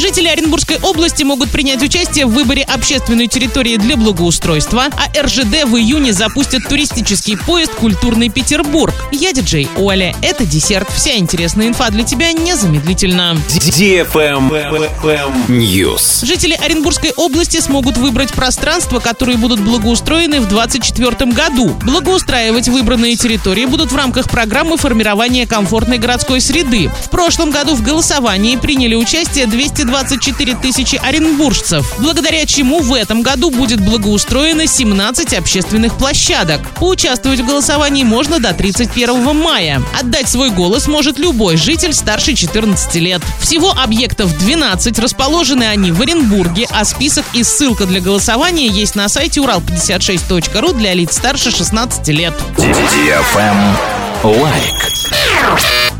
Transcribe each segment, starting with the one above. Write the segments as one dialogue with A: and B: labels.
A: Жители Оренбургской области могут принять участие в выборе общественной территории для благоустройства, а РЖД в июне запустят туристический поезд «Культурный Петербург». Я диджей Оля. Это десерт. Вся интересная инфа для тебя незамедлительно.
B: News.
A: Жители Оренбургской области смогут выбрать пространства, которые будут благоустроены в 2024 году. Благоустраивать выбранные территории будут в рамках программы формирования комфортной городской среды. В прошлом году в голосовании приняли участие 224 тысячи оренбуржцев, благодаря чему в этом году будет благоустроено 17 общественных площадок. Поучаствовать в голосовании можно до 31 мая. Отдать свой голос может любой житель старше 14 лет. Всего объектов 12, расположены они в Оренбурге, а список и ссылка для голосования есть на сайте урал56.ру для лиц старше 16 лет.
B: Лайк.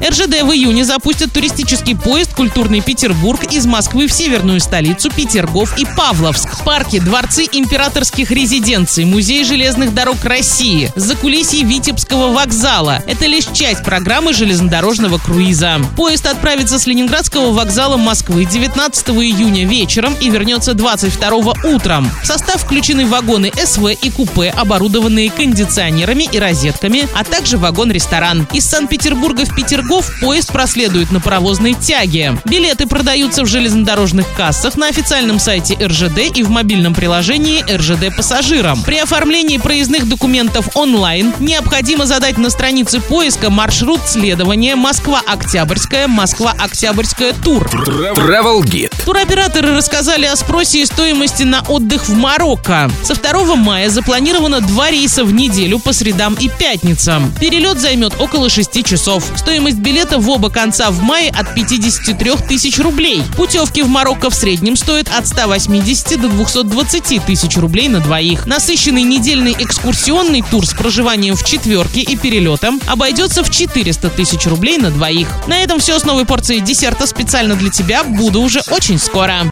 A: РЖД в июне запустят туристический поезд «Культурный Петербург» из Москвы в северную столицу Петергоф и Павловск. Парки, дворцы императорских резиденций, музей железных дорог России, закулисье Витебского вокзала. Это лишь часть программы железнодорожного круиза. Поезд отправится с Ленинградского вокзала Москвы 19 июня вечером и вернется 22 утром. В состав включены вагоны СВ и купе, оборудованные кондиционерами и розетками, а также вагон-ресторан. Из Санкт-Петербурга в Петергоф поезд проследует на паровозной тяге. Билеты продаются в железнодорожных кассах на официальном сайте РЖД и в мобильном приложении РЖД пассажирам. При оформлении проездных документов онлайн необходимо задать на странице поиска маршрут следования Москва-Октябрьская, Москва-Октябрьская тур.
B: Travel Guide.
A: Туроператоры рассказали о спросе и стоимости на отдых в Марокко. Со 2 мая запланировано два рейса в неделю по средам и пятницам. Перелет займет около 6 часов. Стоимость билета в оба конца в мае от 53 тысяч рублей. Путевки в Марокко в среднем стоят от 180 до 220 тысяч рублей на двоих. Насыщенный недельный экскурсионный тур с проживанием в четверке и перелетом обойдется в 400 тысяч рублей на двоих. На этом все с новой порцией десерта специально для тебя. Буду уже очень скоро.